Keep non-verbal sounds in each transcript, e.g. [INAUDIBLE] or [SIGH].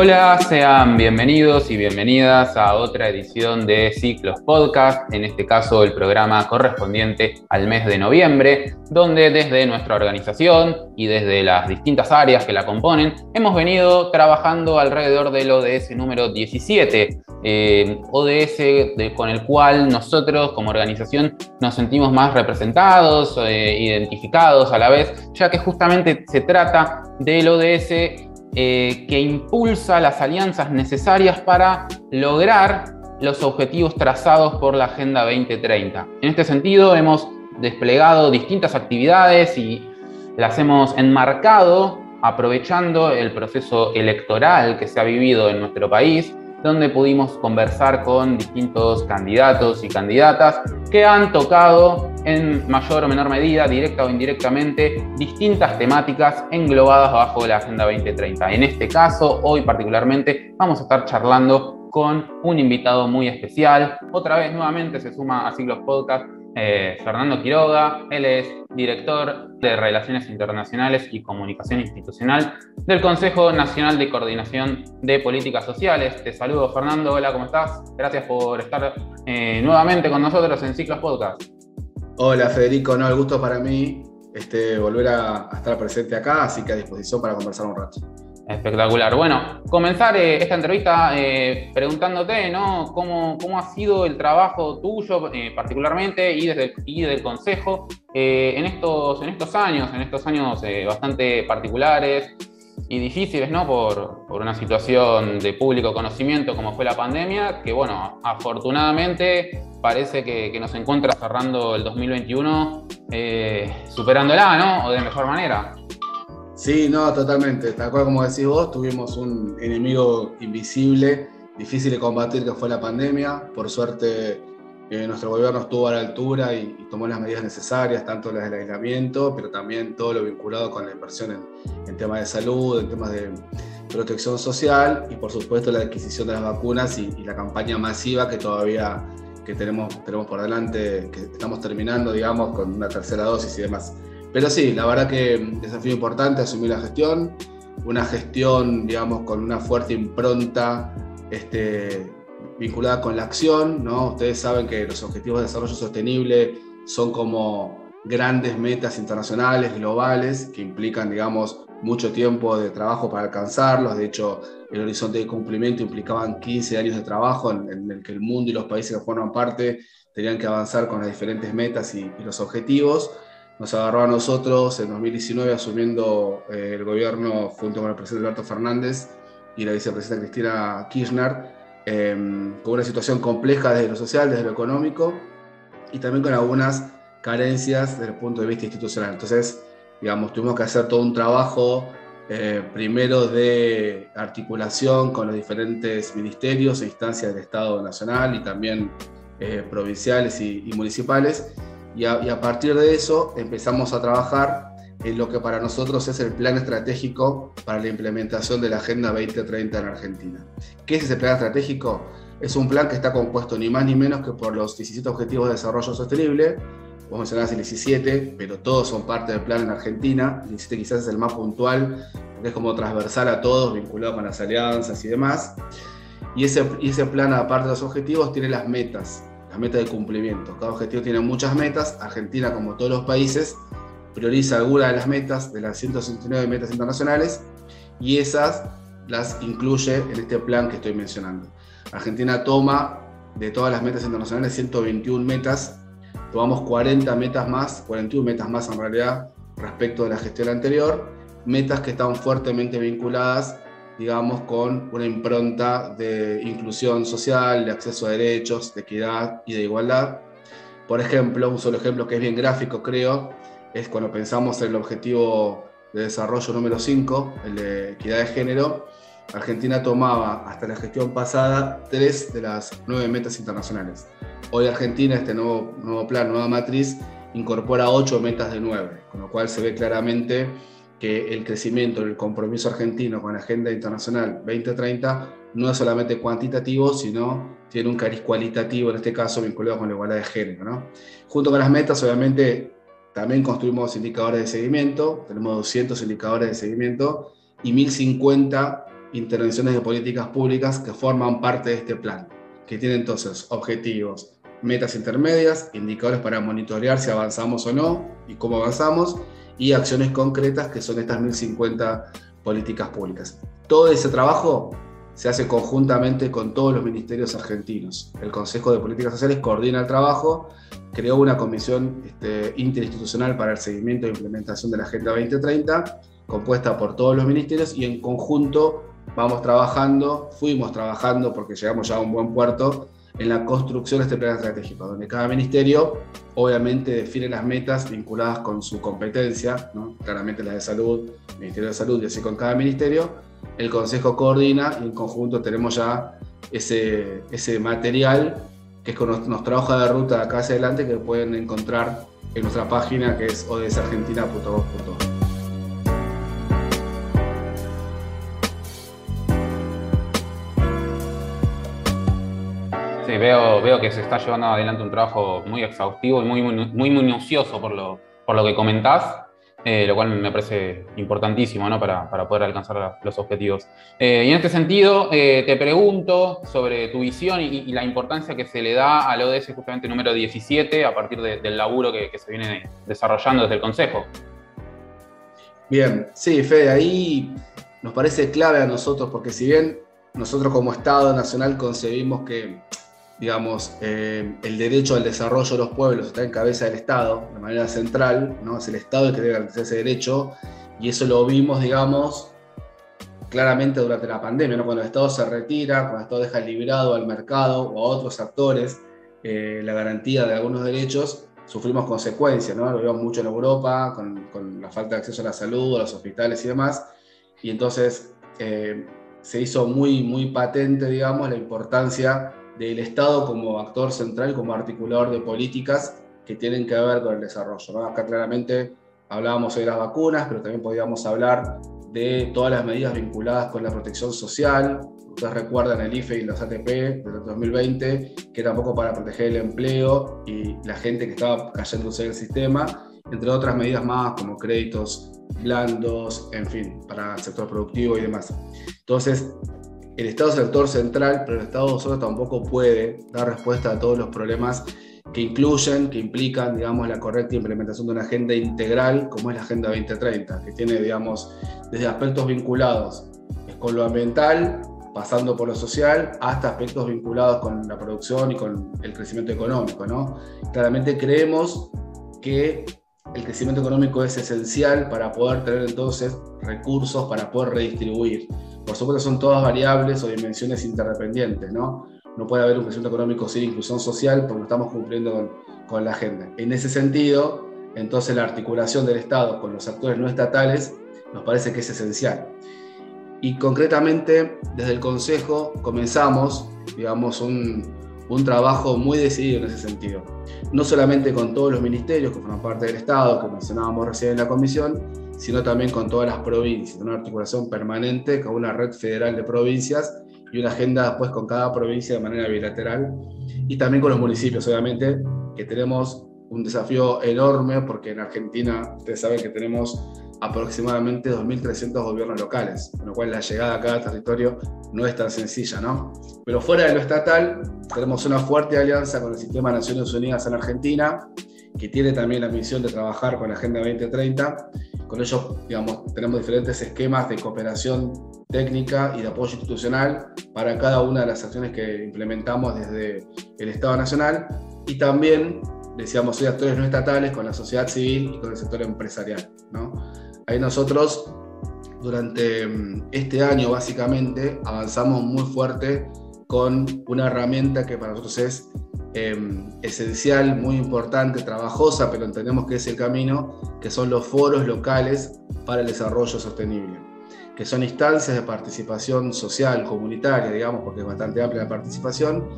Hola, sean bienvenidos y bienvenidas a otra edición de Ciclos Podcast, en este caso el programa correspondiente al mes de noviembre, donde desde nuestra organización y desde las distintas áreas que la componen, hemos venido trabajando alrededor del ODS número 17, eh, ODS con el cual nosotros como organización nos sentimos más representados, eh, identificados a la vez, ya que justamente se trata del ODS eh, que impulsa las alianzas necesarias para lograr los objetivos trazados por la Agenda 2030. En este sentido, hemos desplegado distintas actividades y las hemos enmarcado aprovechando el proceso electoral que se ha vivido en nuestro país donde pudimos conversar con distintos candidatos y candidatas que han tocado en mayor o menor medida, directa o indirectamente, distintas temáticas englobadas bajo la Agenda 2030. En este caso, hoy particularmente, vamos a estar charlando con un invitado muy especial. Otra vez nuevamente se suma a Siglos Podcast eh, Fernando Quiroga. Él es director de Relaciones Internacionales y Comunicación Institucional del Consejo Nacional de Coordinación de Políticas Sociales. Te saludo, Fernando. Hola, ¿cómo estás? Gracias por estar eh, nuevamente con nosotros en Ciclos Podcast. Hola, Federico. No, el gusto para mí este, volver a estar presente acá, así que a disposición para conversar un rato. Espectacular. Bueno, comenzar eh, esta entrevista eh, preguntándote, ¿no? ¿Cómo, ¿Cómo, ha sido el trabajo tuyo eh, particularmente y desde, y del Consejo en, estos, en estos años, en estos años bastante particulares y difíciles, ¿no? Por, por, una situación de público conocimiento como fue la pandemia, que bueno, afortunadamente parece que, que nos encuentra cerrando el 2021 superándola, ¿no? O de mejor manera. Sí, no, totalmente. Tal cual como decís vos, tuvimos un enemigo invisible, difícil de combatir, que fue la pandemia. Por suerte, eh, nuestro gobierno estuvo a la altura y, tomó las medidas necesarias, tanto las del aislamiento, pero también todo lo vinculado con la inversión en, temas de salud, en temas de protección social y, por supuesto, la adquisición de las vacunas y, y la campaña masiva que todavía que tenemos, tenemos por delante, que estamos terminando, digamos, con una tercera dosis y demás. Pero sí, la verdad que desafío importante asumir la gestión, una gestión, digamos, con una fuerte impronta este, vinculada con la acción, ¿no? Ustedes saben que los objetivos de desarrollo sostenible son como grandes metas internacionales, globales, que implican, digamos, mucho tiempo de trabajo para alcanzarlos. De hecho, el horizonte de cumplimiento implicaban 15 años de trabajo en, el que el mundo y los países que forman parte tenían que avanzar con las diferentes metas y los objetivos nos agarró a nosotros en 2019 asumiendo eh, el gobierno junto con el presidente Alberto Fernández y la vicepresidenta Cristina Kirchner, em, con una situación compleja desde lo social, desde lo económico y también con algunas carencias desde el punto de vista institucional. Entonces, digamos, tuvimos que hacer todo un trabajo eh, primero de articulación con los diferentes ministerios e instancias del Estado Nacional y también eh, provinciales y, y municipales y a, partir de eso empezamos a trabajar en lo que para nosotros es el plan estratégico para la implementación de la Agenda 2030 en Argentina. ¿Qué es ese plan estratégico? Es un plan que está compuesto ni más ni menos que por los 17 Objetivos de Desarrollo Sostenible, vos mencionabas el 17, pero todos son parte del plan en Argentina, el 17 quizás es el más puntual, porque es como transversal a todos, vinculado con las alianzas y demás. Y ese, y ese plan, aparte de los objetivos, tiene las metas, meta de cumplimiento. Cada objetivo tiene muchas metas. Argentina, como todos los países, prioriza algunas de las metas de las 169 metas internacionales y esas las incluye en este plan que estoy mencionando. Argentina toma de todas las metas internacionales 121 metas, tomamos 40 metas más, 41 metas más en realidad respecto de la gestión anterior, metas que están fuertemente vinculadas digamos, con una impronta de inclusión social, de acceso a derechos, de equidad y de igualdad. Por ejemplo, un solo ejemplo que es bien gráfico, creo, es cuando pensamos en el objetivo de desarrollo número 5, el de equidad de género, Argentina tomaba hasta la gestión pasada tres de las nueve metas internacionales. Hoy Argentina, este nuevo, nuevo plan, nueva matriz, incorpora ocho metas de nueve, con lo cual se ve claramente que el crecimiento, el compromiso argentino con la Agenda Internacional 2030 no es solamente cuantitativo, sino tiene un cariz cualitativo, en este caso vinculado con la igualdad de género. ¿no? Junto con las metas, obviamente, también construimos indicadores de seguimiento, tenemos 200 indicadores de seguimiento y 1050 intervenciones de políticas públicas que forman parte de este plan, que tiene entonces objetivos, metas intermedias, indicadores para monitorear si avanzamos o no y cómo avanzamos, y acciones concretas que son estas 1050 políticas públicas. Todo ese trabajo se hace conjuntamente con todos los ministerios argentinos. El Consejo de Políticas Sociales coordina el trabajo, creó una comisión este, interinstitucional para el seguimiento e implementación de la Agenda 2030, compuesta por todos los ministerios y en conjunto vamos trabajando, fuimos trabajando porque llegamos ya a un buen puerto en la construcción de este plan estratégico, donde cada ministerio obviamente define las metas vinculadas con su competencia, claramente las de salud, Ministerio de Salud y así con cada ministerio, el Consejo coordina y en conjunto tenemos ya ese, ese material que es con nos trabaja de ruta de acá hacia adelante que pueden encontrar en nuestra página que es odsargentina.gov.ar. Veo, veo que se está llevando adelante un trabajo muy exhaustivo y muy, muy, minucioso por lo, por lo que comentás, eh, lo cual me parece importantísimo ¿no? para, para, poder alcanzar los objetivos. Eh, y en este sentido, eh, te pregunto sobre tu visión y, la importancia que se le da al ODS justamente número 17 a partir del laburo que, que se viene desarrollando desde el Consejo. Bien, sí, Fede, ahí nos parece clave a nosotros, porque si bien nosotros como Estado Nacional concebimos que digamos, eh, el derecho al desarrollo de los pueblos está en cabeza del Estado, de manera central, ¿no? es el Estado el que debe garantizar ese derecho, y eso lo vimos, digamos, claramente durante la pandemia, ¿no? cuando el Estado se retira, cuando el Estado deja librado al mercado o a otros actores eh, la garantía de algunos derechos, sufrimos consecuencias, ¿no? lo vemos mucho en Europa, con, con, la falta de acceso a la salud, a los hospitales y demás, y entonces eh, se hizo muy, muy patente, digamos, la importancia del Estado como actor central, como articulador de políticas que tienen que ver con el desarrollo. Acá claramente hablábamos de las vacunas, pero también podíamos hablar de todas las medidas vinculadas con la protección social. Ustedes recuerdan el IFE y los ATP de 2020, que era poco para proteger el empleo y la gente que estaba cayéndose del sistema, entre otras medidas más como créditos blandos, en fin, para el sector productivo y demás. Entonces, el Estado es el actor central, pero el Estado solo tampoco puede dar respuesta a todos los problemas que incluyen, que implican, digamos, la correcta implementación de una agenda integral como es la Agenda 2030, que tiene, digamos, desde aspectos vinculados con lo ambiental, pasando por lo social, hasta aspectos vinculados con la producción y con el crecimiento económico, ¿no? Claramente creemos que el crecimiento económico es esencial para poder tener entonces recursos para poder redistribuir. Por supuesto son todas variables o dimensiones interdependientes, ¿no? No puede haber un crecimiento económico sin inclusión social porque no estamos cumpliendo con, con la agenda. En ese sentido, entonces la articulación del Estado con los actores no estatales nos parece que es esencial. Y concretamente, desde el Consejo comenzamos, digamos, un, un trabajo muy decidido en ese sentido. No solamente con todos los ministerios que forman parte del Estado, que mencionábamos recién en la comisión, sino también con todas las provincias, una articulación permanente con una red federal de provincias y una agenda después con cada provincia de manera bilateral y también con los municipios, obviamente, que tenemos un desafío enorme porque en Argentina ustedes saben que tenemos aproximadamente 2.300 gobiernos locales, con lo cual la llegada a cada territorio no es tan sencilla, ¿no? Pero fuera de lo estatal, tenemos una fuerte alianza con el Sistema de Naciones Unidas en Argentina, que tiene también la misión de trabajar con la Agenda 2030. Con ellos, digamos, tenemos diferentes esquemas de cooperación técnica y de apoyo institucional para cada una de las acciones que implementamos desde el Estado Nacional y también, decíamos, soy actores no estatales con la sociedad civil y con el sector empresarial. ¿no? Ahí nosotros, durante mm, este año básicamente, avanzamos muy fuerte con una herramienta que para nosotros es Em, esencial, muy importante, trabajosa, pero entendemos que es el camino, que son los foros locales para el desarrollo sostenible, que son instancias de participación social, comunitaria, digamos, porque es bastante amplia la participación,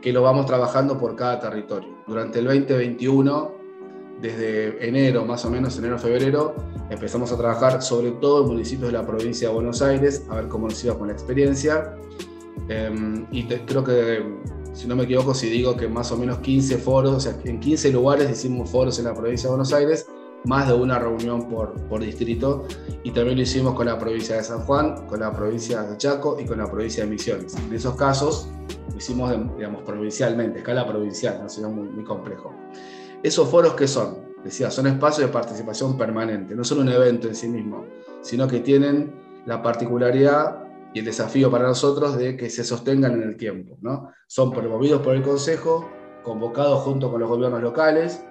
que lo vamos trabajando por cada territorio. Durante el 2021, desde enero, más o menos, enero-febrero, empezamos a trabajar sobre todo en municipios de la provincia de Buenos Aires, a ver cómo nos iba con la experiencia. Em, y creo que si no me equivoco, si digo que más o menos 15 foros, o sea, en 15 lugares hicimos foros en la provincia de Buenos Aires, más de una reunión por, por distrito y también lo hicimos con la provincia de San Juan, con la provincia de Chaco y con la provincia de Misiones. En esos casos lo hicimos, digamos, provincialmente, escala provincial, no sería muy, muy complejo. ¿Esos foros qué son? Decía, son espacios de participación permanente, no son un evento en sí mismo, sino que tienen la particularidad y el desafío para nosotros de que se sostengan en el tiempo. ¿no? Son promovidos por el Consejo, convocados junto con los gobiernos locales,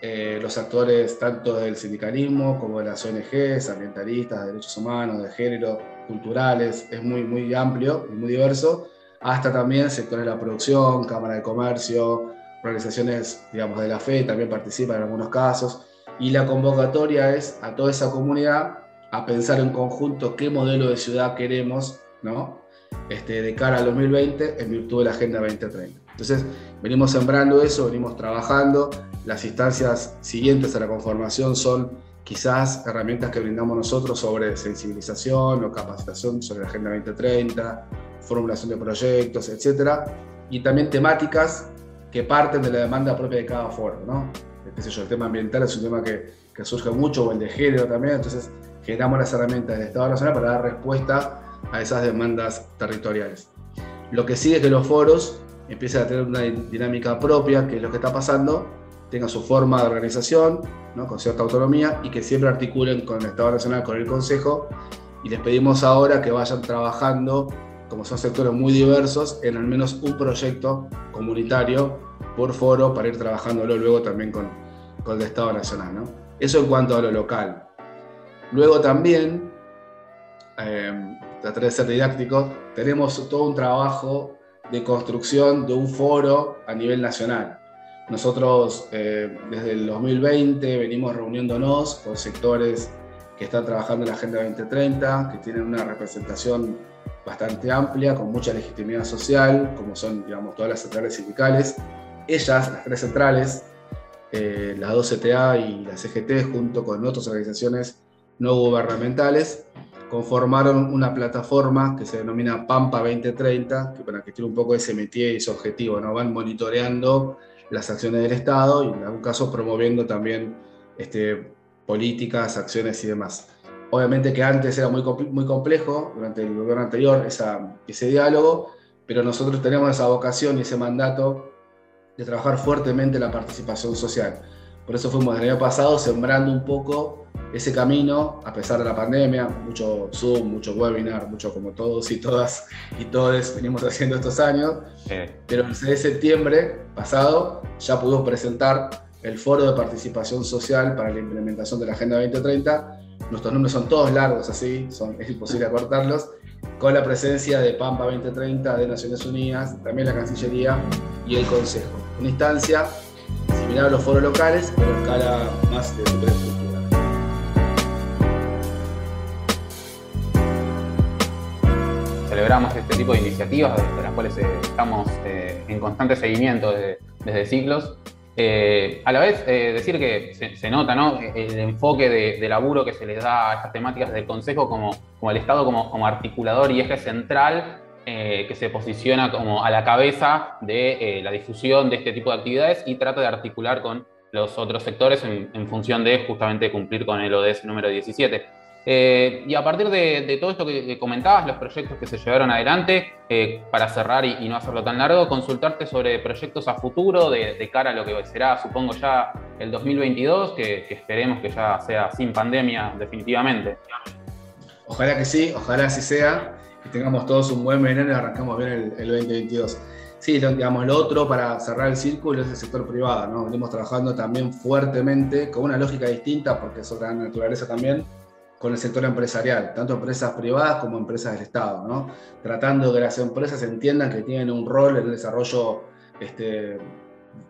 eh, los actores tanto del sindicalismo como de las ONGs, ambientalistas, de derechos humanos, de género, culturales, es muy, muy amplio y muy diverso, hasta también sectores de la producción, Cámara de Comercio, organizaciones digamos, de la fe también participan en algunos casos, y la convocatoria es a toda esa comunidad a pensar en conjunto qué modelo de ciudad queremos ¿no? este, de cara al 2020 en virtud de la Agenda 2030. Entonces, venimos sembrando eso, venimos trabajando. Las instancias siguientes a la conformación son quizás herramientas que brindamos nosotros sobre sensibilización o capacitación sobre la Agenda 2030, formulación de proyectos, etc. Y también temáticas que parten de la demanda propia de cada foro. ¿no? El tema ambiental es un tema que, que surge mucho, o el de género también. Entonces, generamos las herramientas del Estado Nacional para dar respuesta a esas demandas territoriales. Lo que sigue es que los foros empiecen a tener una dinámica propia, que es lo que está pasando, tengan su forma de organización, ¿no? con cierta autonomía, y que siempre articulen con el Estado Nacional, con el Consejo, y les pedimos ahora que vayan trabajando, como son sectores muy diversos, en al menos un proyecto comunitario por foro para ir trabajándolo luego también con, con el Estado Nacional. ¿no? Eso en cuanto a lo local. Luego también, eh, trataré de ser didáctico, tenemos todo un trabajo de construcción de un foro a nivel nacional. Nosotros eh, desde el 2020 venimos reuniéndonos con sectores que están trabajando en la Agenda 2030, que tienen una representación bastante amplia, con mucha legitimidad social, como son digamos, todas las centrales sindicales. Ellas, las tres centrales, eh, las dos CTA y la CGT, junto con otras organizaciones no gubernamentales, conformaron una plataforma que se denomina Pampa 2030, que para que tiene un poco ese métier y ese objetivo, ¿no? van monitoreando las acciones del Estado y en algún caso promoviendo también este, políticas, acciones y demás. Obviamente que antes era muy, muy complejo, durante el gobierno anterior, esa, ese diálogo, pero nosotros tenemos esa vocación y ese mandato de trabajar fuertemente la participación social. Por eso fuimos el año pasado sembrando un poco ese camino, a pesar de la pandemia, mucho Zoom, mucho webinar, mucho como todos y todas y todos venimos haciendo estos años, pero el 6 de septiembre pasado ya pudimos presentar el foro de participación social para la implementación de la Agenda 2030. Nuestros nombres son todos largos así, son, es imposible acortarlos, con la presencia de Pampa 2030, de Naciones Unidas, también la Cancillería y el Consejo. Una instancia los foros locales, pero a escala más de superestructura. celebramos este tipo de iniciativas de las cuales eh, estamos eh, en constante seguimiento desde, siglos. Eh, a la vez, decir que se, nota ¿no? el enfoque de, laburo que se les da a estas temáticas del Consejo como, como el Estado como, como articulador y eje central que se posiciona como a la cabeza de la difusión de este tipo de actividades y trata de articular con los otros sectores en, función de justamente cumplir con el ODS número 17. Eh, y a partir de, todo esto que, comentabas, los proyectos que se llevaron adelante, eh, para cerrar y, no hacerlo tan largo, consultarte sobre proyectos a futuro de, cara a lo que será, supongo, ya el 2022, que, esperemos que ya sea sin pandemia definitivamente. Ojalá que sí, ojalá así sea, tengamos todos un buen veneno y arrancamos bien el, el 2022. Sí, digamos, lo otro para cerrar el círculo es el sector privado, ¿no? Venimos trabajando también fuertemente, con una lógica distinta, porque es otra naturaleza también, con el sector empresarial, tanto empresas privadas como empresas del Estado, ¿no? tratando que las empresas entiendan que tienen un rol en el desarrollo este,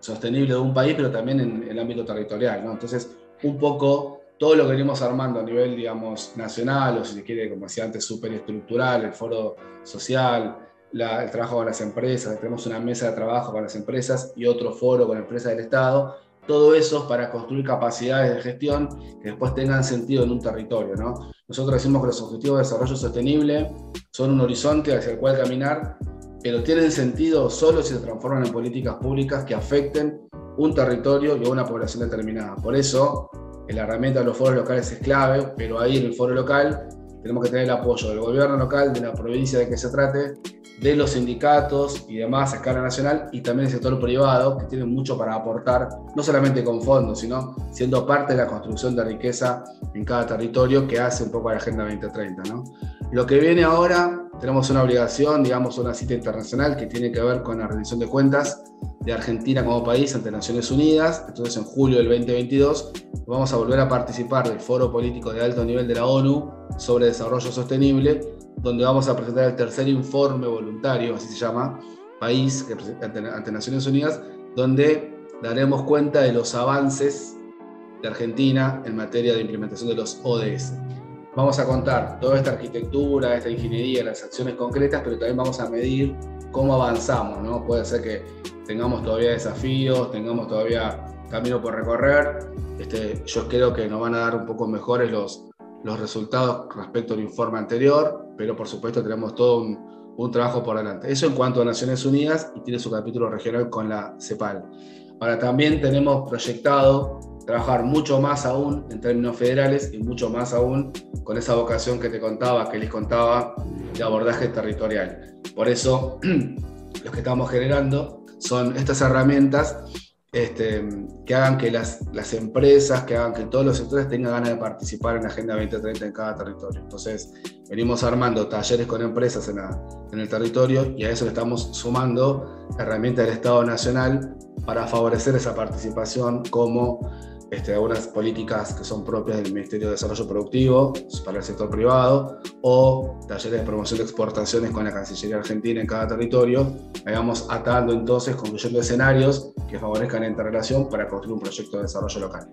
sostenible de un país, pero también en, el ámbito territorial. ¿no? Entonces, un poco todo lo que venimos armando a nivel, digamos, nacional, o si se quiere, como decía antes, superestructural, el foro social, el trabajo con las empresas, tenemos una mesa de trabajo con las empresas y otro foro con empresas del Estado, todo eso para construir capacidades de gestión que después tengan sentido en un territorio. ¿no? Nosotros decimos que los objetivos de desarrollo sostenible son un horizonte hacia el cual caminar, pero tienen sentido solo si se transforman en políticas públicas que afecten un territorio y a una población determinada. Por eso, la herramienta de los foros locales es clave, pero ahí en el foro local tenemos que tener el apoyo del gobierno local, de la provincia de que se trate, de los sindicatos y demás a escala nacional y también el sector privado, que tiene mucho para aportar, no solamente con fondos, sino siendo parte de la construcción de riqueza en cada territorio que hace un poco la Agenda 2030. ¿no? Lo que viene ahora, tenemos una obligación, digamos, una cita internacional que tiene que ver con la rendición de cuentas de Argentina como país ante Naciones Unidas. Entonces, en julio del 2022 vamos a volver a participar del Foro Político de Alto Nivel de la ONU sobre Desarrollo Sostenible, donde vamos a presentar el tercer informe voluntario, así se llama, país ante, ante Naciones Unidas, donde daremos cuenta de los avances de Argentina en materia de implementación de los ODS vamos a contar toda esta arquitectura, esta ingeniería, las acciones concretas, pero también vamos a medir cómo avanzamos, ¿no? Puede ser que tengamos todavía desafíos, tengamos todavía camino por recorrer. Este, yo creo que nos van a dar un poco mejores los, los resultados respecto al informe anterior, pero por supuesto tenemos todo un, un trabajo por delante. Eso en cuanto a Naciones Unidas y tiene su capítulo regional con la CEPAL. Ahora también tenemos proyectado trabajar mucho más aún en términos federales y mucho más aún con esa vocación que te contaba, que les contaba, de abordaje territorial. Por eso, [CLEARS THROAT] lo que estamos generando son estas herramientas este, que hagan que las, las, empresas, que hagan que todos los sectores tengan ganas de participar en la Agenda 2030 en cada territorio. Entonces, venimos armando talleres con empresas en, en el territorio y a eso le estamos sumando herramientas del Estado Nacional para favorecer esa participación como este, algunas políticas que son propias del Ministerio de Desarrollo Productivo para el sector privado o talleres de promoción de exportaciones con la Cancillería Argentina en cada territorio. Vamos atando entonces, construyendo escenarios que favorezcan esta relación para construir un proyecto de desarrollo local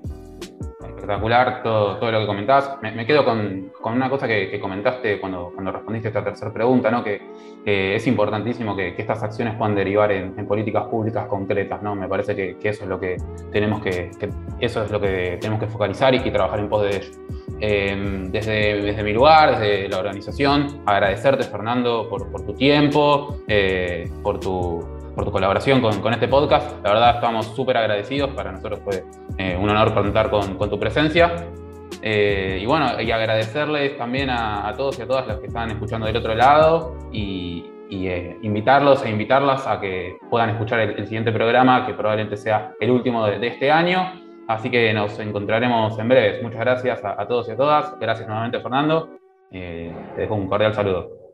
espectacular todo, todo lo que comentás. Me, quedo con, con, una cosa que, comentaste cuando, cuando respondiste a esta tercera pregunta, ¿no? que es importantísimo que, que, estas acciones puedan derivar en, políticas públicas concretas. ¿no? Me parece que, eso es lo que tenemos que, eso es lo que tenemos que focalizar y, trabajar en pos de ello. Em, desde, desde, mi lugar, desde la organización, agradecerte, Fernando, por, por tu tiempo, eh, por tu por tu colaboración con, con, este podcast. La verdad estamos súper agradecidos, para nosotros fue eh, un honor contar con, con tu presencia. Eh, y bueno, y agradecerles también a, todos y a todas las que están escuchando del otro lado y, eh, invitarlos e invitarlas a que puedan escuchar el, siguiente programa, que probablemente sea el último de, este año. Así que nos encontraremos en breve. Muchas gracias a, a todos y a todas. Gracias nuevamente, Fernando. te dejo un cordial saludo.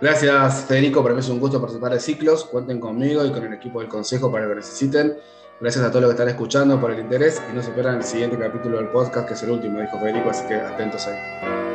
Gracias, Federico. Para mí es un gusto participar de ciclos. Cuenten conmigo y con el equipo del Consejo para lo que necesiten. Gracias a todos los que están escuchando por el interés y no se pierdan el siguiente capítulo del podcast, que es el último, dijo Federico, así que atentos ahí.